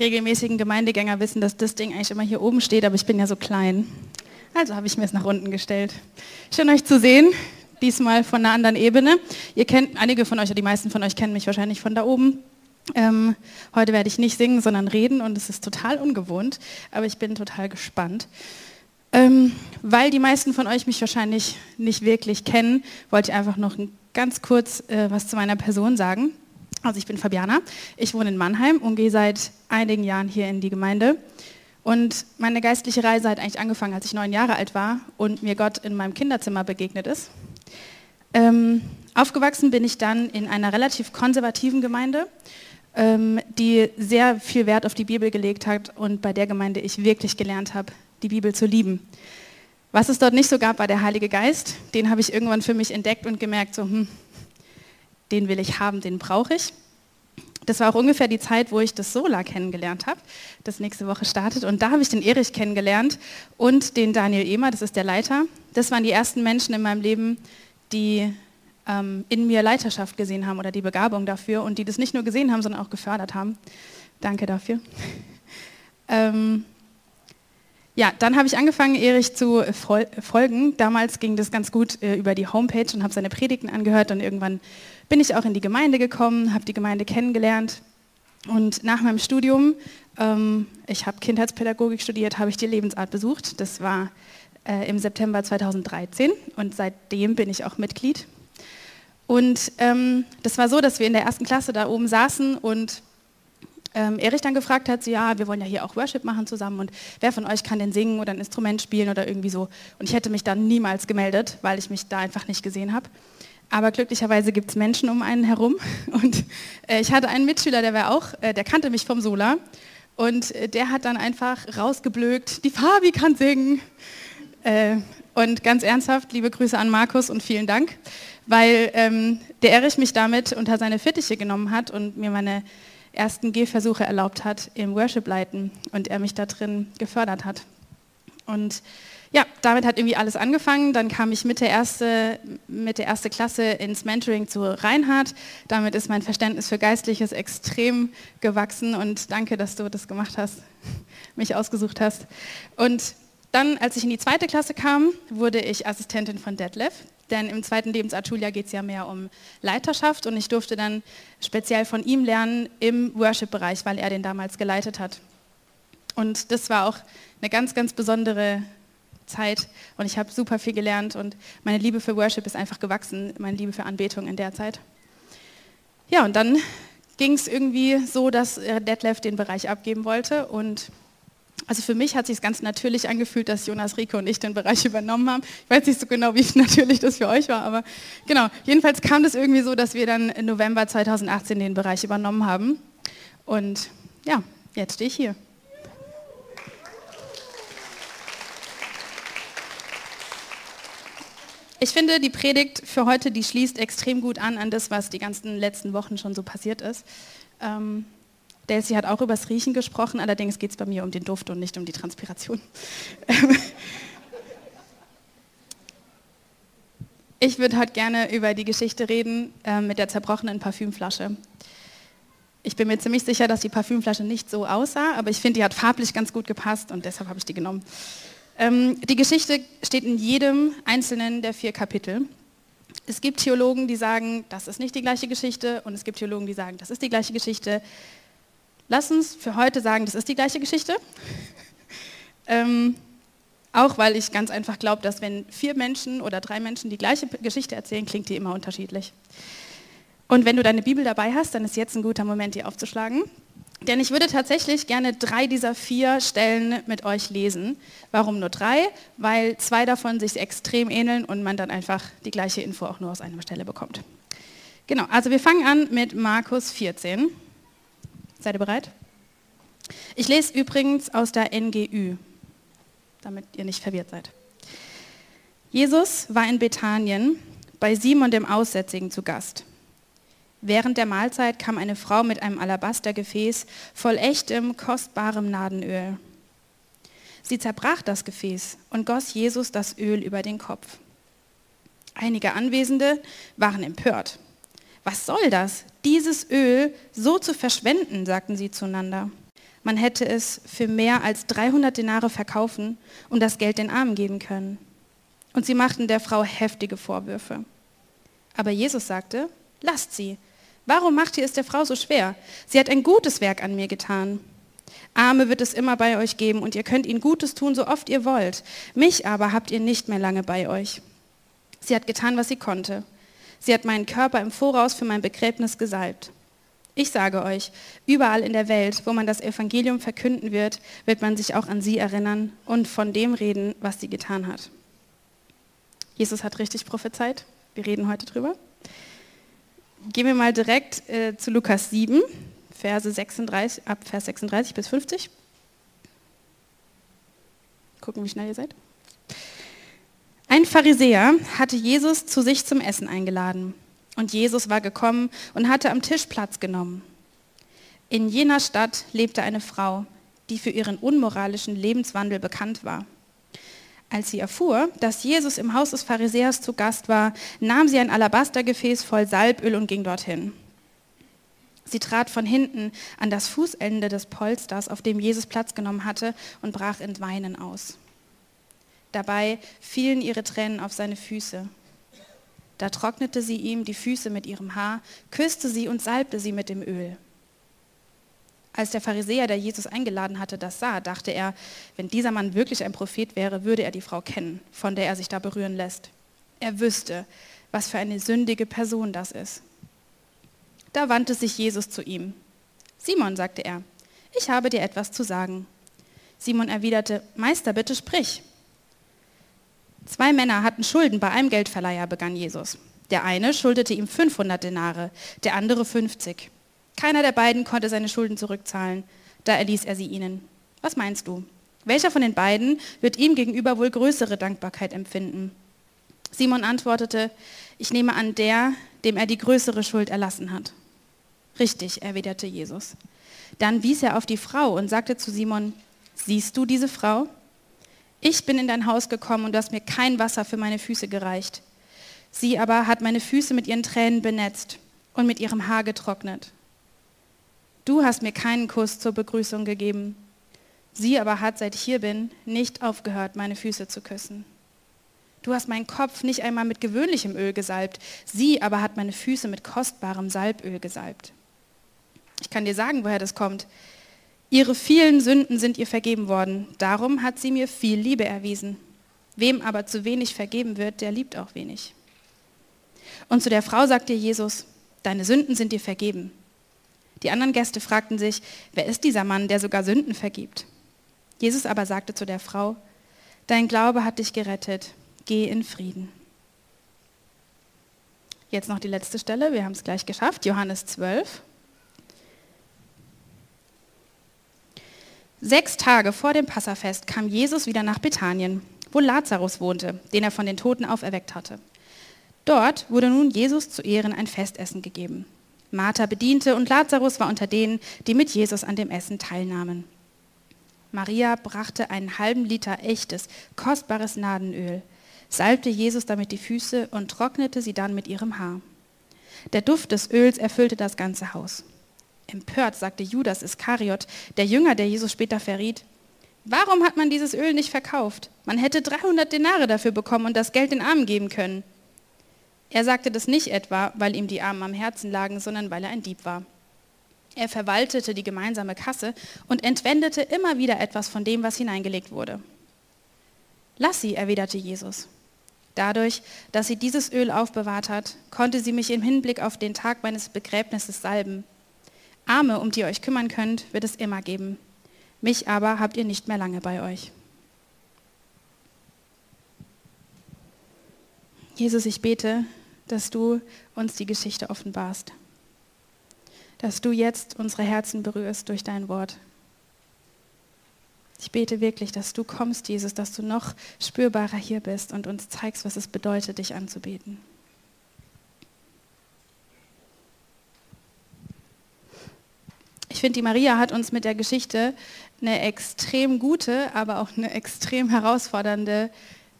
Regelmäßigen Gemeindegänger wissen, dass das Ding eigentlich immer hier oben steht, aber ich bin ja so klein. Also habe ich mir es nach unten gestellt. Schön euch zu sehen, diesmal von einer anderen Ebene. Ihr kennt, einige von euch, oder die meisten von euch kennen mich wahrscheinlich von da oben. Ähm, heute werde ich nicht singen, sondern reden und es ist total ungewohnt, aber ich bin total gespannt. Ähm, weil die meisten von euch mich wahrscheinlich nicht wirklich kennen, wollte ich einfach noch ganz kurz äh, was zu meiner Person sagen. Also ich bin Fabiana, ich wohne in Mannheim und gehe seit einigen Jahren hier in die Gemeinde. Und meine geistliche Reise hat eigentlich angefangen, als ich neun Jahre alt war und mir Gott in meinem Kinderzimmer begegnet ist. Ähm, aufgewachsen bin ich dann in einer relativ konservativen Gemeinde, ähm, die sehr viel Wert auf die Bibel gelegt hat und bei der Gemeinde ich wirklich gelernt habe, die Bibel zu lieben. Was es dort nicht so gab, war der Heilige Geist. Den habe ich irgendwann für mich entdeckt und gemerkt, so, hm, den will ich haben, den brauche ich. Das war auch ungefähr die Zeit, wo ich das Sola kennengelernt habe, das nächste Woche startet. Und da habe ich den Erich kennengelernt und den Daniel Ehmer, das ist der Leiter. Das waren die ersten Menschen in meinem Leben, die ähm, in mir Leiterschaft gesehen haben oder die Begabung dafür und die das nicht nur gesehen haben, sondern auch gefördert haben. Danke dafür. ähm, ja, dann habe ich angefangen, Erich zu fol folgen. Damals ging das ganz gut äh, über die Homepage und habe seine Predigten angehört und irgendwann bin ich auch in die Gemeinde gekommen, habe die Gemeinde kennengelernt und nach meinem Studium, ähm, ich habe Kindheitspädagogik studiert, habe ich die Lebensart besucht. Das war äh, im September 2013 und seitdem bin ich auch Mitglied. Und ähm, das war so, dass wir in der ersten Klasse da oben saßen und ähm, Erich dann gefragt hat, so, ja, wir wollen ja hier auch Worship machen zusammen und wer von euch kann denn singen oder ein Instrument spielen oder irgendwie so. Und ich hätte mich dann niemals gemeldet, weil ich mich da einfach nicht gesehen habe. Aber glücklicherweise gibt es Menschen um einen herum und äh, ich hatte einen Mitschüler, der war auch, äh, der kannte mich vom Sola und äh, der hat dann einfach rausgeblökt, die Fabi kann singen. Äh, und ganz ernsthaft, liebe Grüße an Markus und vielen Dank, weil ähm, der Erich mich damit unter seine Fittiche genommen hat und mir meine ersten Gehversuche erlaubt hat im Worship-Leiten und er mich da drin gefördert hat. Und ja, damit hat irgendwie alles angefangen. Dann kam ich mit der, erste, mit der erste Klasse ins Mentoring zu Reinhard. Damit ist mein Verständnis für Geistliches extrem gewachsen und danke, dass du das gemacht hast, mich ausgesucht hast. Und dann, als ich in die zweite Klasse kam, wurde ich Assistentin von Detlef, denn im zweiten Lebensart-Schuljahr geht es ja mehr um Leiterschaft und ich durfte dann speziell von ihm lernen im Worship-Bereich, weil er den damals geleitet hat. Und das war auch eine ganz, ganz besondere Zeit und ich habe super viel gelernt und meine Liebe für Worship ist einfach gewachsen, meine Liebe für Anbetung in der Zeit. Ja, und dann ging es irgendwie so, dass Detlef den Bereich abgeben wollte und also für mich hat sich ganz natürlich angefühlt, dass Jonas Rico und ich den Bereich übernommen haben. Ich weiß nicht so genau, wie natürlich das für euch war, aber genau. Jedenfalls kam das irgendwie so, dass wir dann im November 2018 den Bereich übernommen haben. Und ja, jetzt stehe ich hier. Ich finde, die Predigt für heute, die schließt extrem gut an an das, was die ganzen letzten Wochen schon so passiert ist. Ähm, Daisy hat auch über das Riechen gesprochen, allerdings geht es bei mir um den Duft und nicht um die Transpiration. ich würde heute gerne über die Geschichte reden äh, mit der zerbrochenen Parfümflasche. Ich bin mir ziemlich sicher, dass die Parfümflasche nicht so aussah, aber ich finde, die hat farblich ganz gut gepasst und deshalb habe ich die genommen. Ähm, die Geschichte steht in jedem einzelnen der vier Kapitel. Es gibt Theologen, die sagen, das ist nicht die gleiche Geschichte und es gibt Theologen, die sagen, das ist die gleiche Geschichte. Lass uns für heute sagen, das ist die gleiche Geschichte. ähm, auch weil ich ganz einfach glaube, dass wenn vier Menschen oder drei Menschen die gleiche Geschichte erzählen, klingt die immer unterschiedlich. Und wenn du deine Bibel dabei hast, dann ist jetzt ein guter Moment, die aufzuschlagen. Denn ich würde tatsächlich gerne drei dieser vier Stellen mit euch lesen. Warum nur drei? Weil zwei davon sich extrem ähneln und man dann einfach die gleiche Info auch nur aus einer Stelle bekommt. Genau, also wir fangen an mit Markus 14. Seid ihr bereit? Ich lese übrigens aus der NGÜ, damit ihr nicht verwirrt seid. Jesus war in Bethanien bei Simon dem Aussätzigen zu Gast. Während der Mahlzeit kam eine Frau mit einem Alabastergefäß voll echtem, kostbarem Nadenöl. Sie zerbrach das Gefäß und goss Jesus das Öl über den Kopf. Einige Anwesende waren empört. Was soll das, dieses Öl so zu verschwenden, sagten sie zueinander. Man hätte es für mehr als 300 Denare verkaufen und das Geld den Armen geben können. Und sie machten der Frau heftige Vorwürfe. Aber Jesus sagte, lasst sie. Warum macht ihr es der Frau so schwer? Sie hat ein gutes Werk an mir getan. Arme wird es immer bei euch geben und ihr könnt ihnen Gutes tun, so oft ihr wollt. Mich aber habt ihr nicht mehr lange bei euch. Sie hat getan, was sie konnte. Sie hat meinen Körper im Voraus für mein Begräbnis gesalbt. Ich sage euch, überall in der Welt, wo man das Evangelium verkünden wird, wird man sich auch an sie erinnern und von dem reden, was sie getan hat. Jesus hat richtig prophezeit. Wir reden heute drüber. Gehen wir mal direkt äh, zu Lukas 7, Verse 36, ab Vers 36 bis 50. Gucken, wie schnell ihr seid. Ein Pharisäer hatte Jesus zu sich zum Essen eingeladen. Und Jesus war gekommen und hatte am Tisch Platz genommen. In jener Stadt lebte eine Frau, die für ihren unmoralischen Lebenswandel bekannt war. Als sie erfuhr, dass Jesus im Haus des Pharisäers zu Gast war, nahm sie ein Alabastergefäß voll Salböl und ging dorthin. Sie trat von hinten an das Fußende des Polsters, auf dem Jesus Platz genommen hatte, und brach in Weinen aus. Dabei fielen ihre Tränen auf seine Füße. Da trocknete sie ihm die Füße mit ihrem Haar, küsste sie und salbte sie mit dem Öl. Als der Pharisäer, der Jesus eingeladen hatte, das sah, dachte er, wenn dieser Mann wirklich ein Prophet wäre, würde er die Frau kennen, von der er sich da berühren lässt. Er wüsste, was für eine sündige Person das ist. Da wandte sich Jesus zu ihm. Simon, sagte er, ich habe dir etwas zu sagen. Simon erwiderte, Meister, bitte sprich. Zwei Männer hatten Schulden bei einem Geldverleiher, begann Jesus. Der eine schuldete ihm 500 Denare, der andere 50. Keiner der beiden konnte seine Schulden zurückzahlen, da erließ er sie ihnen. Was meinst du? Welcher von den beiden wird ihm gegenüber wohl größere Dankbarkeit empfinden? Simon antwortete, ich nehme an der, dem er die größere Schuld erlassen hat. Richtig, erwiderte Jesus. Dann wies er auf die Frau und sagte zu Simon, siehst du diese Frau? Ich bin in dein Haus gekommen und du hast mir kein Wasser für meine Füße gereicht. Sie aber hat meine Füße mit ihren Tränen benetzt und mit ihrem Haar getrocknet. Du hast mir keinen Kuss zur Begrüßung gegeben. Sie aber hat, seit ich hier bin, nicht aufgehört, meine Füße zu küssen. Du hast meinen Kopf nicht einmal mit gewöhnlichem Öl gesalbt. Sie aber hat meine Füße mit kostbarem Salböl gesalbt. Ich kann dir sagen, woher das kommt. Ihre vielen Sünden sind ihr vergeben worden, darum hat sie mir viel Liebe erwiesen. Wem aber zu wenig vergeben wird, der liebt auch wenig. Und zu der Frau sagte Jesus, deine Sünden sind dir vergeben. Die anderen Gäste fragten sich, wer ist dieser Mann, der sogar Sünden vergibt? Jesus aber sagte zu der Frau, dein Glaube hat dich gerettet, geh in Frieden. Jetzt noch die letzte Stelle, wir haben es gleich geschafft, Johannes 12. Sechs Tage vor dem Passafest kam Jesus wieder nach Bethanien, wo Lazarus wohnte, den er von den Toten auferweckt hatte. Dort wurde nun Jesus zu Ehren ein Festessen gegeben. Martha bediente und Lazarus war unter denen, die mit Jesus an dem Essen teilnahmen. Maria brachte einen halben Liter echtes, kostbares Nadenöl, salbte Jesus damit die Füße und trocknete sie dann mit ihrem Haar. Der Duft des Öls erfüllte das ganze Haus. Empört sagte Judas Iskariot, der Jünger, der Jesus später verriet, warum hat man dieses Öl nicht verkauft? Man hätte 300 Denare dafür bekommen und das Geld den Armen geben können. Er sagte das nicht etwa, weil ihm die Armen am Herzen lagen, sondern weil er ein Dieb war. Er verwaltete die gemeinsame Kasse und entwendete immer wieder etwas von dem, was hineingelegt wurde. Lass sie, erwiderte Jesus. Dadurch, dass sie dieses Öl aufbewahrt hat, konnte sie mich im Hinblick auf den Tag meines Begräbnisses salben. Arme, um die ihr euch kümmern könnt, wird es immer geben. Mich aber habt ihr nicht mehr lange bei euch. Jesus, ich bete, dass du uns die Geschichte offenbarst. Dass du jetzt unsere Herzen berührst durch dein Wort. Ich bete wirklich, dass du kommst, Jesus, dass du noch spürbarer hier bist und uns zeigst, was es bedeutet, dich anzubeten. Ich finde, die Maria hat uns mit der Geschichte eine extrem gute, aber auch eine extrem herausfordernde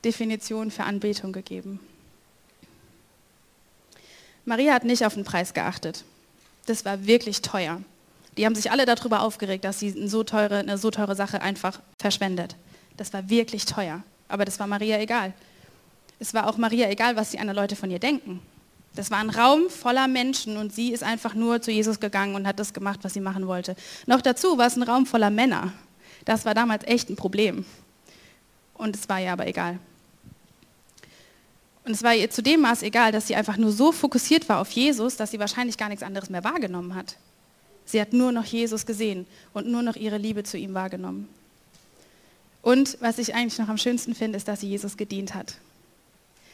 Definition für Anbetung gegeben. Maria hat nicht auf den Preis geachtet. Das war wirklich teuer. Die haben sich alle darüber aufgeregt, dass sie eine so teure, eine so teure Sache einfach verschwendet. Das war wirklich teuer. Aber das war Maria egal. Es war auch Maria egal, was die anderen Leute von ihr denken. Das war ein Raum voller Menschen und sie ist einfach nur zu Jesus gegangen und hat das gemacht, was sie machen wollte. Noch dazu war es ein Raum voller Männer. Das war damals echt ein Problem. Und es war ihr aber egal. Und es war ihr zu dem Maß egal, dass sie einfach nur so fokussiert war auf Jesus, dass sie wahrscheinlich gar nichts anderes mehr wahrgenommen hat. Sie hat nur noch Jesus gesehen und nur noch ihre Liebe zu ihm wahrgenommen. Und was ich eigentlich noch am schönsten finde, ist, dass sie Jesus gedient hat.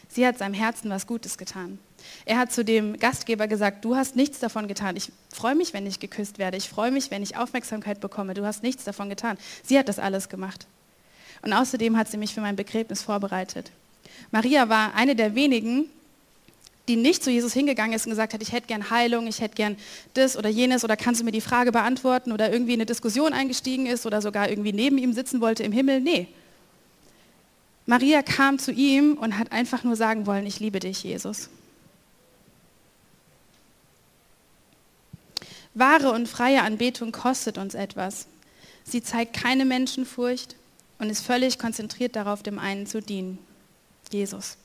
Sie hat seinem Herzen was Gutes getan. Er hat zu dem Gastgeber gesagt, du hast nichts davon getan. Ich freue mich, wenn ich geküsst werde. Ich freue mich, wenn ich Aufmerksamkeit bekomme. Du hast nichts davon getan. Sie hat das alles gemacht. Und außerdem hat sie mich für mein Begräbnis vorbereitet. Maria war eine der wenigen, die nicht zu Jesus hingegangen ist und gesagt hat, ich hätte gern Heilung, ich hätte gern das oder jenes oder kannst du mir die Frage beantworten oder irgendwie in eine Diskussion eingestiegen ist oder sogar irgendwie neben ihm sitzen wollte im Himmel. Nee. Maria kam zu ihm und hat einfach nur sagen wollen, ich liebe dich, Jesus. Wahre und freie Anbetung kostet uns etwas. Sie zeigt keine Menschenfurcht und ist völlig konzentriert darauf, dem einen zu dienen, Jesus.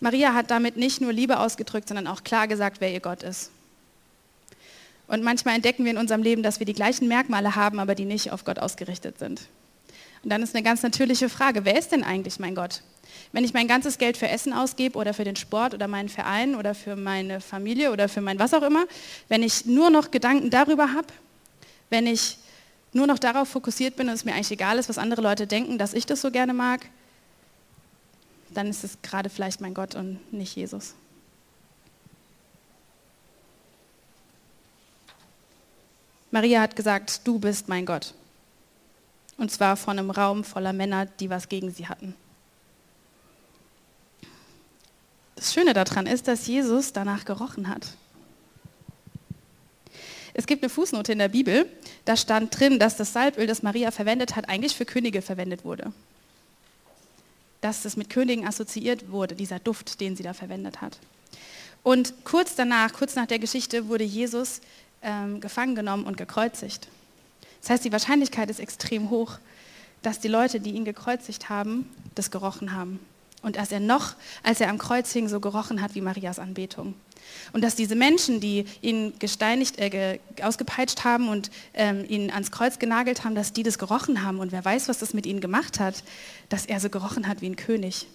Maria hat damit nicht nur Liebe ausgedrückt, sondern auch klar gesagt, wer ihr Gott ist. Und manchmal entdecken wir in unserem Leben, dass wir die gleichen Merkmale haben, aber die nicht auf Gott ausgerichtet sind. Und dann ist eine ganz natürliche Frage, wer ist denn eigentlich mein Gott? Wenn ich mein ganzes Geld für Essen ausgebe oder für den Sport oder meinen Verein oder für meine Familie oder für mein was auch immer, wenn ich nur noch Gedanken darüber habe, wenn ich nur noch darauf fokussiert bin und es mir eigentlich egal ist, was andere Leute denken, dass ich das so gerne mag, dann ist es gerade vielleicht mein Gott und nicht Jesus. Maria hat gesagt, du bist mein Gott. Und zwar von einem Raum voller Männer, die was gegen sie hatten. Das Schöne daran ist, dass Jesus danach gerochen hat. Es gibt eine Fußnote in der Bibel, da stand drin, dass das Salböl, das Maria verwendet hat, eigentlich für Könige verwendet wurde. Dass es mit Königen assoziiert wurde, dieser Duft, den sie da verwendet hat. Und kurz danach, kurz nach der Geschichte, wurde Jesus ähm, gefangen genommen und gekreuzigt. Das heißt, die Wahrscheinlichkeit ist extrem hoch, dass die Leute, die ihn gekreuzigt haben, das gerochen haben. Und dass er noch, als er am Kreuz hing, so gerochen hat wie Marias Anbetung. Und dass diese Menschen, die ihn gesteinigt, äh, ausgepeitscht haben und ähm, ihn ans Kreuz genagelt haben, dass die das gerochen haben. Und wer weiß, was das mit ihnen gemacht hat, dass er so gerochen hat wie ein König.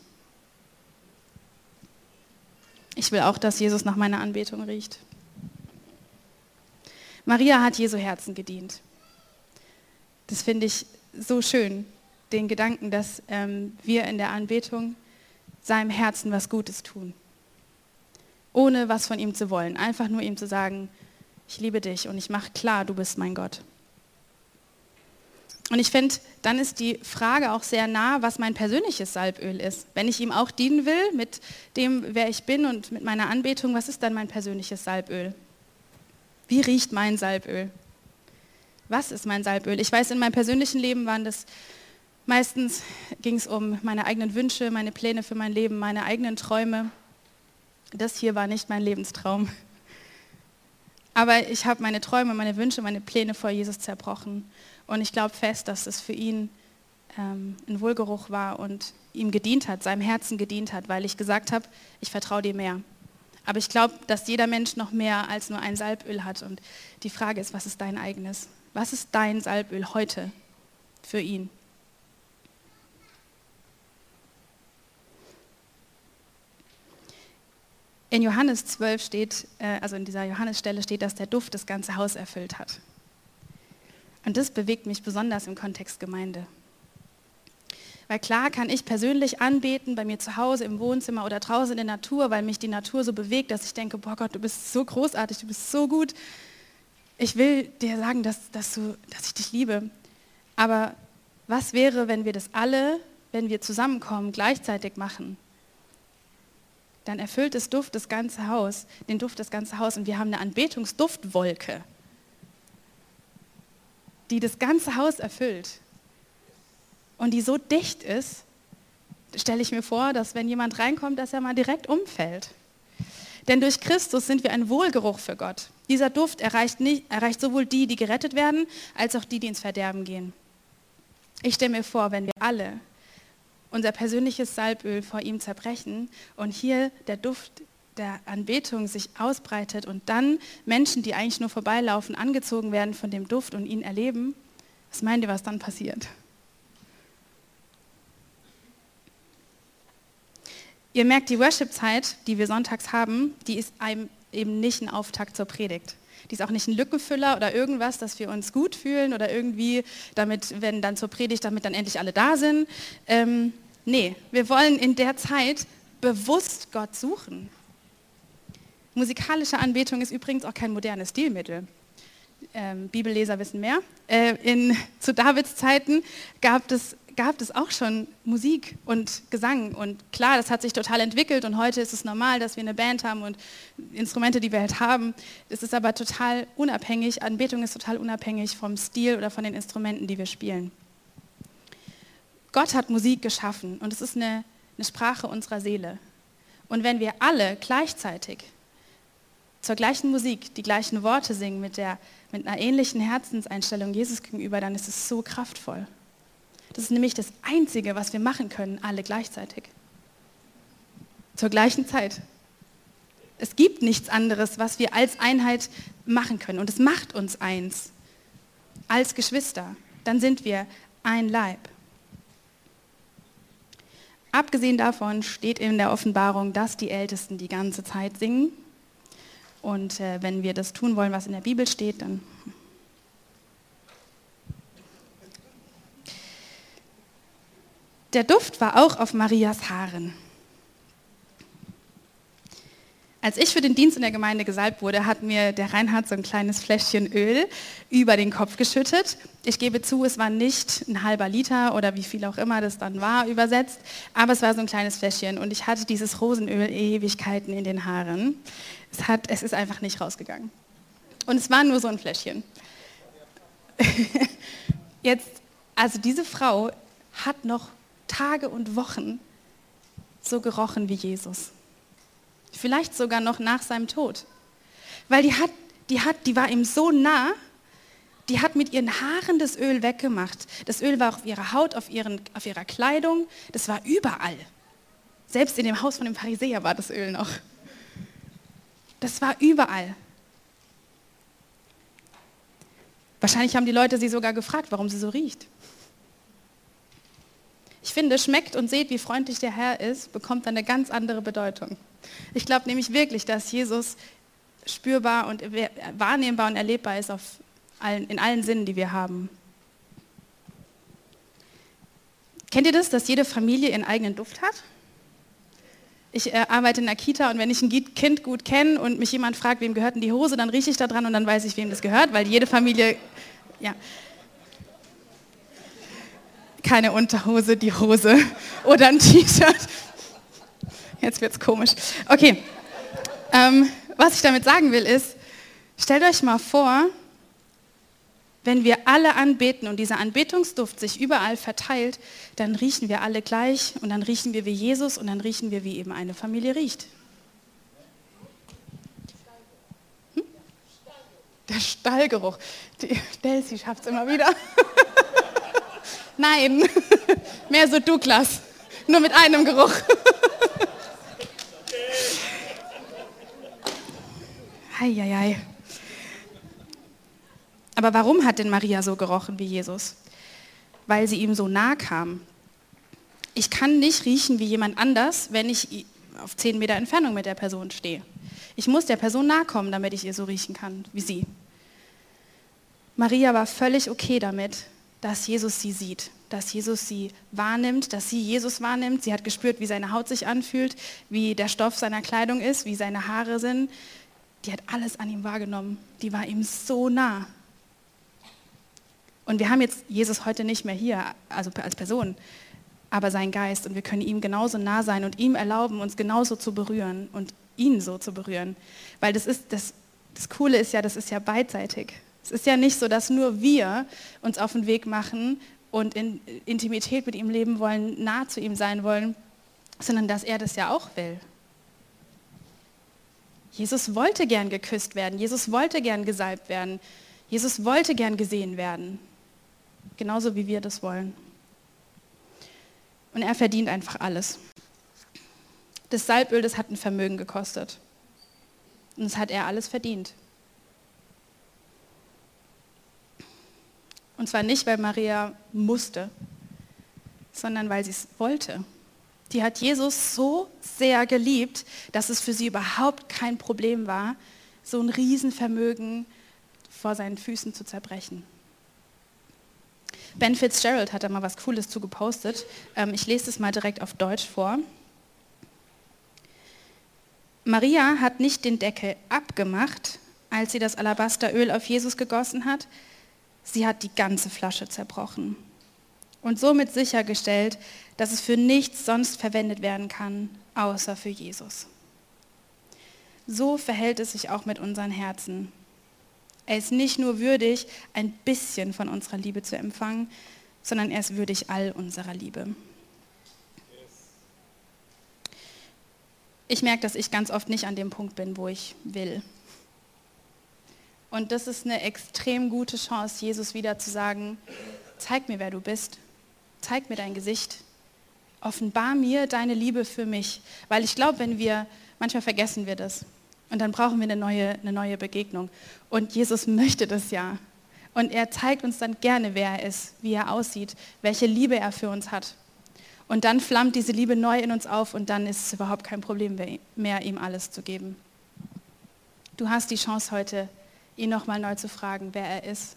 Ich will auch, dass Jesus nach meiner Anbetung riecht. Maria hat Jesu Herzen gedient. Das finde ich so schön, den Gedanken, dass ähm, wir in der Anbetung seinem Herzen was Gutes tun. Ohne was von ihm zu wollen. Einfach nur ihm zu sagen, ich liebe dich und ich mache klar, du bist mein Gott. Und ich finde, dann ist die Frage auch sehr nah, was mein persönliches Salböl ist. Wenn ich ihm auch dienen will mit dem, wer ich bin und mit meiner Anbetung, was ist dann mein persönliches Salböl? Wie riecht mein Salböl? Was ist mein Salböl? Ich weiß, in meinem persönlichen Leben waren das Meistens ging es um meine eigenen Wünsche, meine Pläne für mein Leben, meine eigenen Träume. Das hier war nicht mein Lebenstraum. Aber ich habe meine Träume, meine Wünsche, meine Pläne vor Jesus zerbrochen. Und ich glaube fest, dass es für ihn ähm, ein Wohlgeruch war und ihm gedient hat, seinem Herzen gedient hat, weil ich gesagt habe, ich vertraue dir mehr. Aber ich glaube, dass jeder Mensch noch mehr als nur ein Salböl hat. Und die Frage ist, was ist dein eigenes? Was ist dein Salböl heute für ihn? In Johannes 12 steht, äh, also in dieser Johannesstelle steht, dass der Duft das ganze Haus erfüllt hat. Und das bewegt mich besonders im Kontext Gemeinde. Weil klar kann ich persönlich anbeten, bei mir zu Hause, im Wohnzimmer oder draußen in der Natur, weil mich die Natur so bewegt, dass ich denke, boah Gott, du bist so großartig, du bist so gut. Ich will dir sagen, dass, dass, du, dass ich dich liebe. Aber was wäre, wenn wir das alle, wenn wir zusammenkommen, gleichzeitig machen? Dann erfüllt es Duft das ganze Haus, den Duft das ganze Haus und wir haben eine Anbetungsduftwolke, die das ganze Haus erfüllt und die so dicht ist, stelle ich mir vor, dass wenn jemand reinkommt, dass er mal direkt umfällt. Denn durch Christus sind wir ein Wohlgeruch für Gott. Dieser Duft erreicht, nicht, erreicht sowohl die, die gerettet werden, als auch die, die ins Verderben gehen. Ich stelle mir vor, wenn wir alle unser persönliches Salböl vor ihm zerbrechen und hier der Duft der Anbetung sich ausbreitet und dann Menschen, die eigentlich nur vorbeilaufen, angezogen werden von dem Duft und ihn erleben, was meint ihr, was dann passiert? Ihr merkt, die Worship-Zeit, die wir sonntags haben, die ist einem eben nicht ein Auftakt zur Predigt. Die ist auch nicht ein Lückenfüller oder irgendwas, dass wir uns gut fühlen oder irgendwie damit, wenn dann zur Predigt, damit dann endlich alle da sind. Ähm, nee, wir wollen in der Zeit bewusst Gott suchen. Musikalische Anbetung ist übrigens auch kein modernes Stilmittel. Ähm, Bibelleser wissen mehr. Äh, in, zu Davids Zeiten gab es gab es auch schon Musik und Gesang. Und klar, das hat sich total entwickelt und heute ist es normal, dass wir eine Band haben und Instrumente, die wir halt haben. Es ist aber total unabhängig, Anbetung ist total unabhängig vom Stil oder von den Instrumenten, die wir spielen. Gott hat Musik geschaffen und es ist eine, eine Sprache unserer Seele. Und wenn wir alle gleichzeitig zur gleichen Musik die gleichen Worte singen mit, der, mit einer ähnlichen Herzenseinstellung Jesus gegenüber, dann ist es so kraftvoll. Das ist nämlich das Einzige, was wir machen können, alle gleichzeitig. Zur gleichen Zeit. Es gibt nichts anderes, was wir als Einheit machen können. Und es macht uns eins. Als Geschwister. Dann sind wir ein Leib. Abgesehen davon steht in der Offenbarung, dass die Ältesten die ganze Zeit singen. Und äh, wenn wir das tun wollen, was in der Bibel steht, dann Der Duft war auch auf Marias Haaren. Als ich für den Dienst in der Gemeinde gesalbt wurde, hat mir der Reinhard so ein kleines Fläschchen Öl über den Kopf geschüttet. Ich gebe zu, es war nicht ein halber Liter oder wie viel auch immer das dann war übersetzt, aber es war so ein kleines Fläschchen und ich hatte dieses Rosenöl Ewigkeiten in den Haaren. Es, hat, es ist einfach nicht rausgegangen. Und es war nur so ein Fläschchen. Jetzt, also diese Frau hat noch Tage und Wochen so gerochen wie Jesus. Vielleicht sogar noch nach seinem Tod. Weil die hat, die hat, die war ihm so nah, die hat mit ihren Haaren das Öl weggemacht. Das Öl war auf ihrer Haut, auf, ihren, auf ihrer Kleidung, das war überall. Selbst in dem Haus von dem Pharisäer war das Öl noch. Das war überall. Wahrscheinlich haben die Leute sie sogar gefragt, warum sie so riecht. Ich finde, schmeckt und seht, wie freundlich der Herr ist, bekommt dann eine ganz andere Bedeutung. Ich glaube nämlich wirklich, dass Jesus spürbar und wahrnehmbar und erlebbar ist allen, in allen Sinnen, die wir haben. Kennt ihr das, dass jede Familie ihren eigenen Duft hat? Ich äh, arbeite in der Kita und wenn ich ein Kind gut kenne und mich jemand fragt, wem gehört denn die Hose, dann rieche ich da dran und dann weiß ich, wem das gehört, weil jede Familie, ja, keine Unterhose, die Hose oder ein T-Shirt. Jetzt wird es komisch. Okay, ähm, was ich damit sagen will ist, stellt euch mal vor, wenn wir alle anbeten und dieser Anbetungsduft sich überall verteilt, dann riechen wir alle gleich und dann riechen wir wie Jesus und dann riechen wir, wie eben eine Familie riecht. Hm? Der Stallgeruch. Die Delcy schafft es immer wieder. Nein, mehr so Douglas, nur mit einem Geruch. Heieiei. Aber warum hat denn Maria so gerochen wie Jesus? Weil sie ihm so nah kam. Ich kann nicht riechen wie jemand anders, wenn ich auf zehn Meter Entfernung mit der Person stehe. Ich muss der Person nahe kommen, damit ich ihr so riechen kann wie sie. Maria war völlig okay damit, dass Jesus sie sieht, dass Jesus sie wahrnimmt, dass sie Jesus wahrnimmt. Sie hat gespürt, wie seine Haut sich anfühlt, wie der Stoff seiner Kleidung ist, wie seine Haare sind. Die hat alles an ihm wahrgenommen. Die war ihm so nah. Und wir haben jetzt Jesus heute nicht mehr hier, also als Person, aber sein Geist. Und wir können ihm genauso nah sein und ihm erlauben, uns genauso zu berühren und ihn so zu berühren. Weil das ist, das, das Coole ist ja, das ist ja beidseitig. Es ist ja nicht so, dass nur wir uns auf den Weg machen und in Intimität mit ihm leben wollen, nah zu ihm sein wollen, sondern dass er das ja auch will. Jesus wollte gern geküsst werden, Jesus wollte gern gesalbt werden, Jesus wollte gern gesehen werden, genauso wie wir das wollen. Und er verdient einfach alles. Das Salböl, das hat ein Vermögen gekostet. Und das hat er alles verdient. Und zwar nicht, weil Maria musste, sondern weil sie es wollte. Die hat Jesus so sehr geliebt, dass es für sie überhaupt kein Problem war, so ein Riesenvermögen vor seinen Füßen zu zerbrechen. Ben Fitzgerald hat da mal was Cooles zu gepostet. Ähm, ich lese es mal direkt auf Deutsch vor. Maria hat nicht den Deckel abgemacht, als sie das Alabasteröl auf Jesus gegossen hat. Sie hat die ganze Flasche zerbrochen und somit sichergestellt, dass es für nichts sonst verwendet werden kann, außer für Jesus. So verhält es sich auch mit unseren Herzen. Er ist nicht nur würdig, ein bisschen von unserer Liebe zu empfangen, sondern er ist würdig all unserer Liebe. Ich merke, dass ich ganz oft nicht an dem Punkt bin, wo ich will. Und das ist eine extrem gute Chance, Jesus wieder zu sagen, zeig mir, wer du bist. Zeig mir dein Gesicht. Offenbar mir deine Liebe für mich. Weil ich glaube, wenn wir, manchmal vergessen wir das. Und dann brauchen wir eine neue, eine neue Begegnung. Und Jesus möchte das ja. Und er zeigt uns dann gerne, wer er ist, wie er aussieht, welche Liebe er für uns hat. Und dann flammt diese Liebe neu in uns auf und dann ist es überhaupt kein Problem mehr, ihm alles zu geben. Du hast die Chance heute, ihn nochmal neu zu fragen, wer er ist.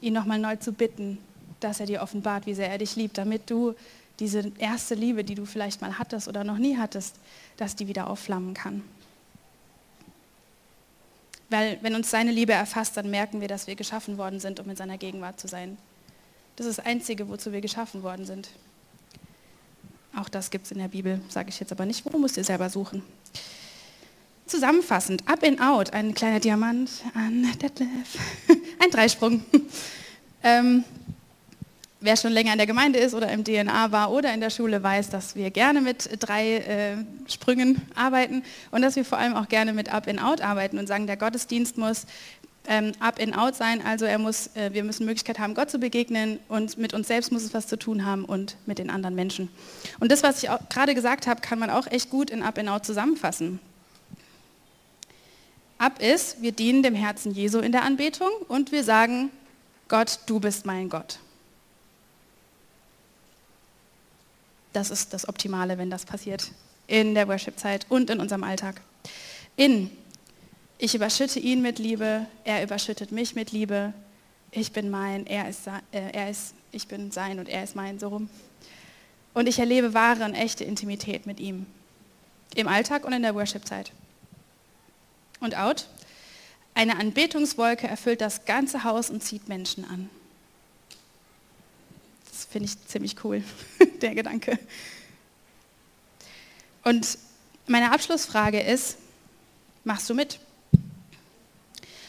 Ihn nochmal neu zu bitten, dass er dir offenbart, wie sehr er dich liebt, damit du diese erste Liebe, die du vielleicht mal hattest oder noch nie hattest, dass die wieder aufflammen kann. Weil wenn uns seine Liebe erfasst, dann merken wir, dass wir geschaffen worden sind, um in seiner Gegenwart zu sein. Das ist das Einzige, wozu wir geschaffen worden sind. Auch das gibt es in der Bibel, sage ich jetzt aber nicht. Wo musst ihr selber suchen? Zusammenfassend, Up and Out, ein kleiner Diamant an Detlef. ein Dreisprung. ähm, wer schon länger in der Gemeinde ist oder im DNA war oder in der Schule weiß, dass wir gerne mit drei äh, Sprüngen arbeiten und dass wir vor allem auch gerne mit Up and Out arbeiten und sagen, der Gottesdienst muss ähm, Up and Out sein, also er muss, äh, wir müssen Möglichkeit haben, Gott zu begegnen und mit uns selbst muss es was zu tun haben und mit den anderen Menschen. Und das, was ich gerade gesagt habe, kann man auch echt gut in Up and Out zusammenfassen. Up ist, wir dienen dem Herzen Jesu in der Anbetung und wir sagen, Gott, du bist mein Gott. Das ist das Optimale, wenn das passiert in der Worship-Zeit und in unserem Alltag. In, ich überschütte ihn mit Liebe, er überschüttet mich mit Liebe, ich bin mein, er ist, äh, er ist, ich bin sein und er ist mein, so rum. Und ich erlebe wahre und echte Intimität mit ihm. Im Alltag und in der Worship-Zeit. Und out, eine Anbetungswolke erfüllt das ganze Haus und zieht Menschen an finde ich ziemlich cool, der Gedanke. Und meine Abschlussfrage ist, machst du mit?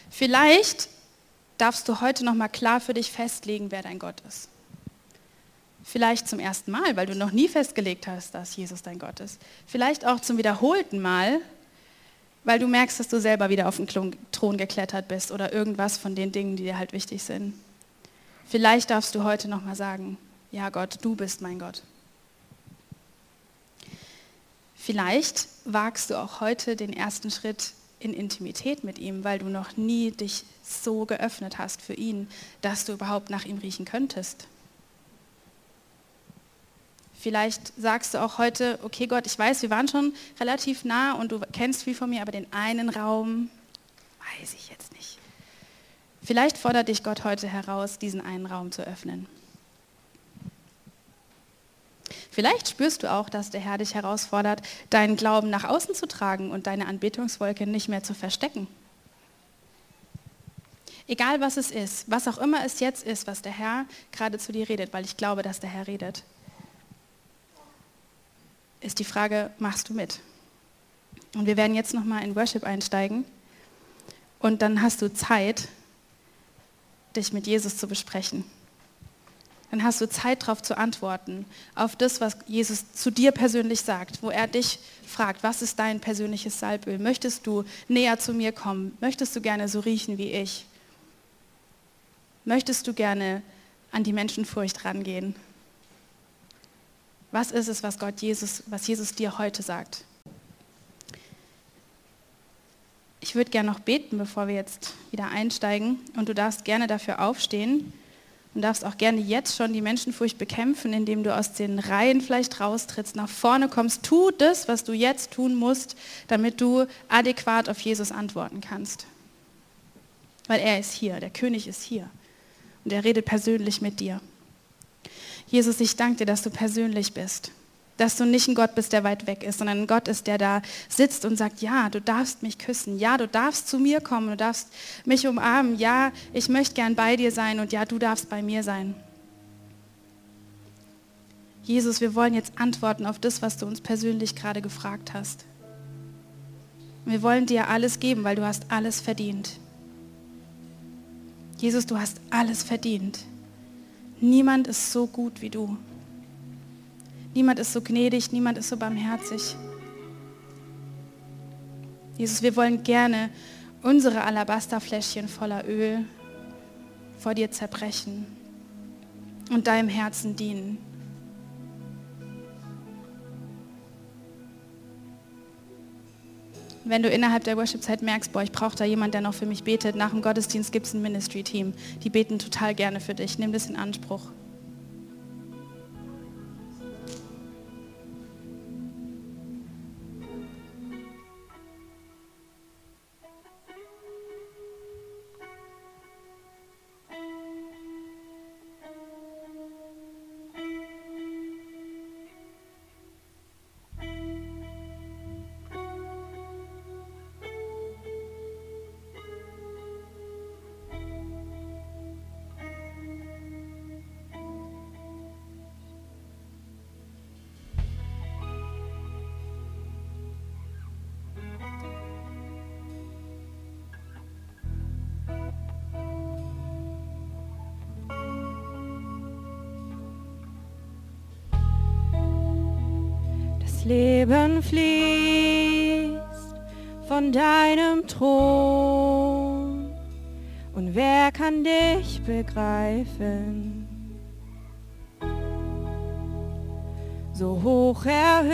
Vielleicht darfst du heute noch mal klar für dich festlegen, wer dein Gott ist. Vielleicht zum ersten Mal, weil du noch nie festgelegt hast, dass Jesus dein Gott ist. Vielleicht auch zum wiederholten Mal, weil du merkst, dass du selber wieder auf den Thron geklettert bist oder irgendwas von den Dingen, die dir halt wichtig sind. Vielleicht darfst du heute noch mal sagen, ja Gott, du bist mein Gott. Vielleicht wagst du auch heute den ersten Schritt in Intimität mit ihm, weil du noch nie dich so geöffnet hast für ihn, dass du überhaupt nach ihm riechen könntest. Vielleicht sagst du auch heute, okay Gott, ich weiß, wir waren schon relativ nah und du kennst viel von mir, aber den einen Raum weiß ich jetzt nicht. Vielleicht fordert dich Gott heute heraus, diesen einen Raum zu öffnen. Vielleicht spürst du auch, dass der Herr dich herausfordert, deinen Glauben nach außen zu tragen und deine Anbetungswolke nicht mehr zu verstecken. Egal was es ist, was auch immer es jetzt ist, was der Herr gerade zu dir redet, weil ich glaube, dass der Herr redet, ist die Frage, machst du mit? Und wir werden jetzt nochmal in Worship einsteigen und dann hast du Zeit, dich mit Jesus zu besprechen. Dann hast du Zeit darauf zu antworten, auf das, was Jesus zu dir persönlich sagt, wo er dich fragt, was ist dein persönliches Salböl? Möchtest du näher zu mir kommen? Möchtest du gerne so riechen wie ich? Möchtest du gerne an die Menschenfurcht rangehen? Was ist es, was Gott Jesus, was Jesus dir heute sagt? Ich würde gerne noch beten, bevor wir jetzt wieder einsteigen. Und du darfst gerne dafür aufstehen und darfst auch gerne jetzt schon die Menschenfurcht bekämpfen, indem du aus den Reihen vielleicht raustrittst, nach vorne kommst. Tu das, was du jetzt tun musst, damit du adäquat auf Jesus antworten kannst. Weil er ist hier, der König ist hier. Und er redet persönlich mit dir. Jesus, ich danke dir, dass du persönlich bist dass du nicht ein Gott bist, der weit weg ist, sondern ein Gott ist, der da sitzt und sagt, ja, du darfst mich küssen, ja, du darfst zu mir kommen, du darfst mich umarmen, ja, ich möchte gern bei dir sein und ja, du darfst bei mir sein. Jesus, wir wollen jetzt antworten auf das, was du uns persönlich gerade gefragt hast. Wir wollen dir alles geben, weil du hast alles verdient. Jesus, du hast alles verdient. Niemand ist so gut wie du. Niemand ist so gnädig, niemand ist so barmherzig. Jesus, wir wollen gerne unsere Alabasterfläschchen voller Öl vor dir zerbrechen und deinem Herzen dienen. Wenn du innerhalb der Worship-Zeit merkst, boah, ich brauche da jemand, der noch für mich betet, nach dem Gottesdienst gibt es ein Ministry-Team. Die beten total gerne für dich. Nimm das in Anspruch. Leben fließt von deinem Thron. Und wer kann dich begreifen? So hoch erhöht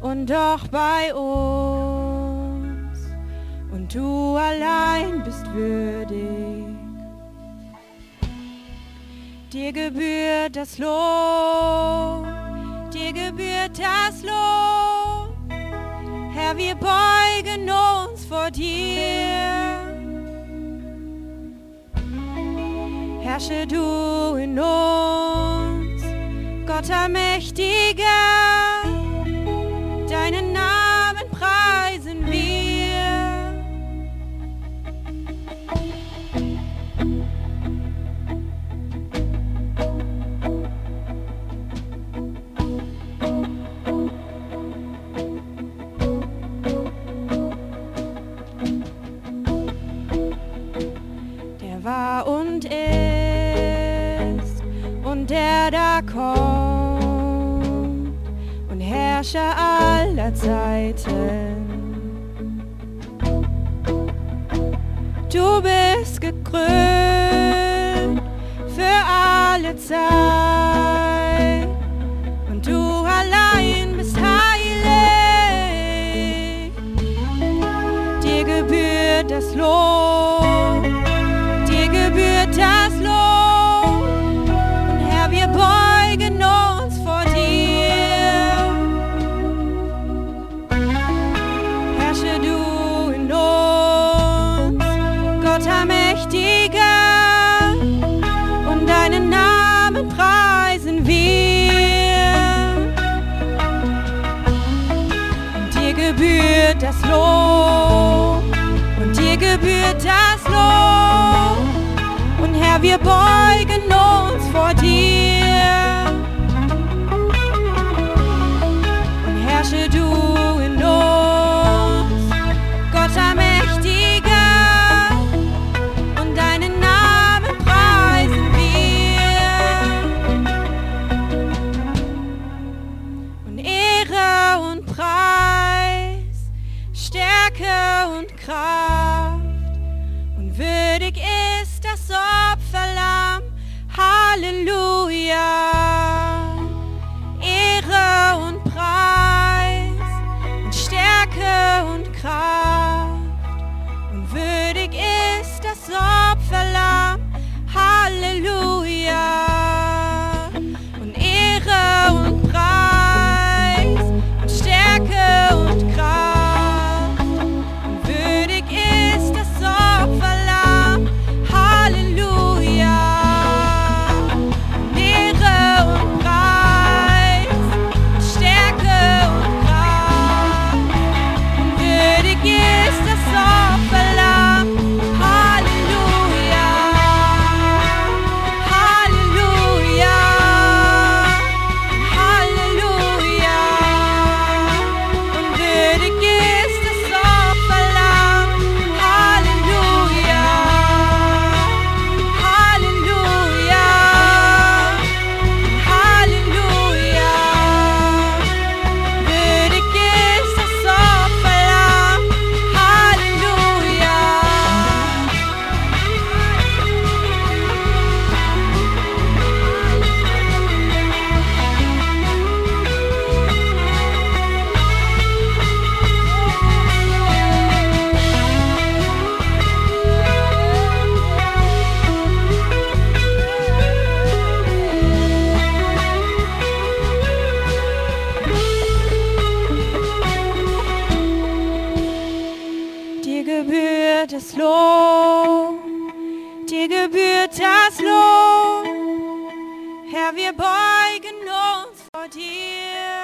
und doch bei uns. Und du allein bist würdig. Dir gebührt das Lob das Lob. Herr, wir beugen uns vor dir. Herrsche du in uns, Gott allmächtiger, kommt und Herrscher aller Zeiten. Du bist gekrönt Wir beugen uns vor dir. yeah. dir.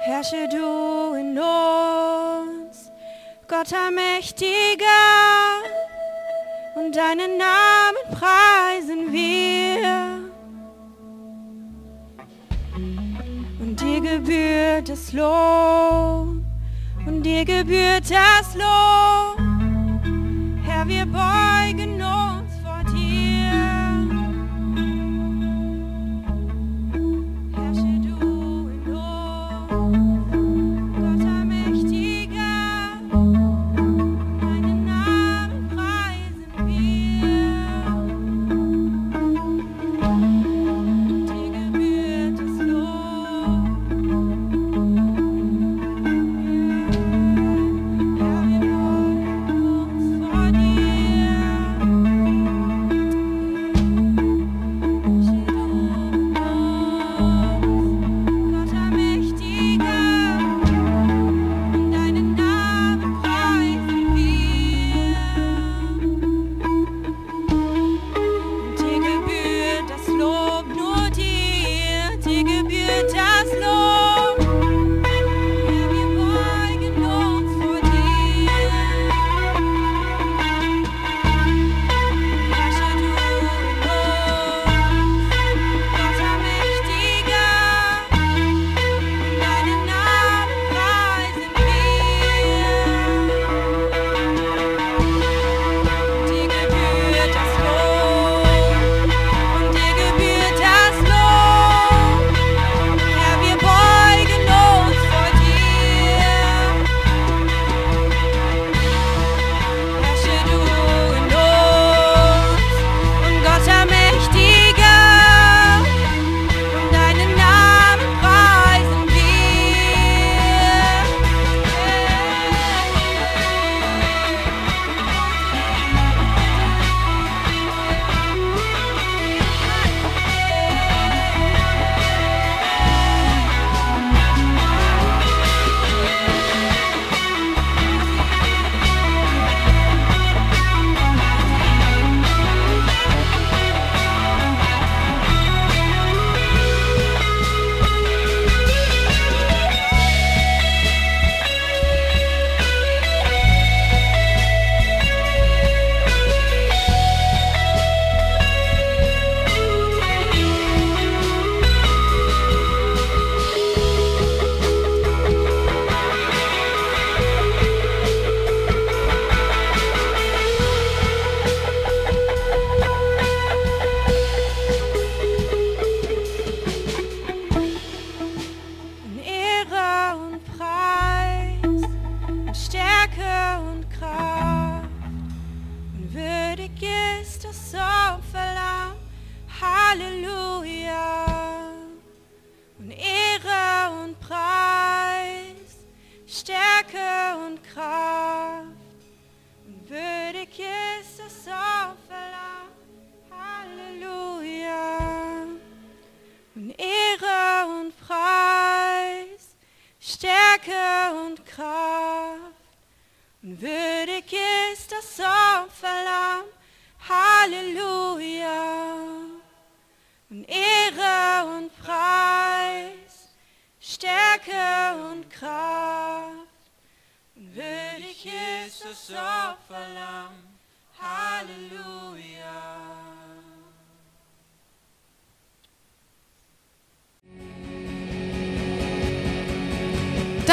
Herrsche du in uns, Gott Allmächtiger, und deinen Namen preisen wir. Und dir gebührt das Lob, und dir gebührt das Lob.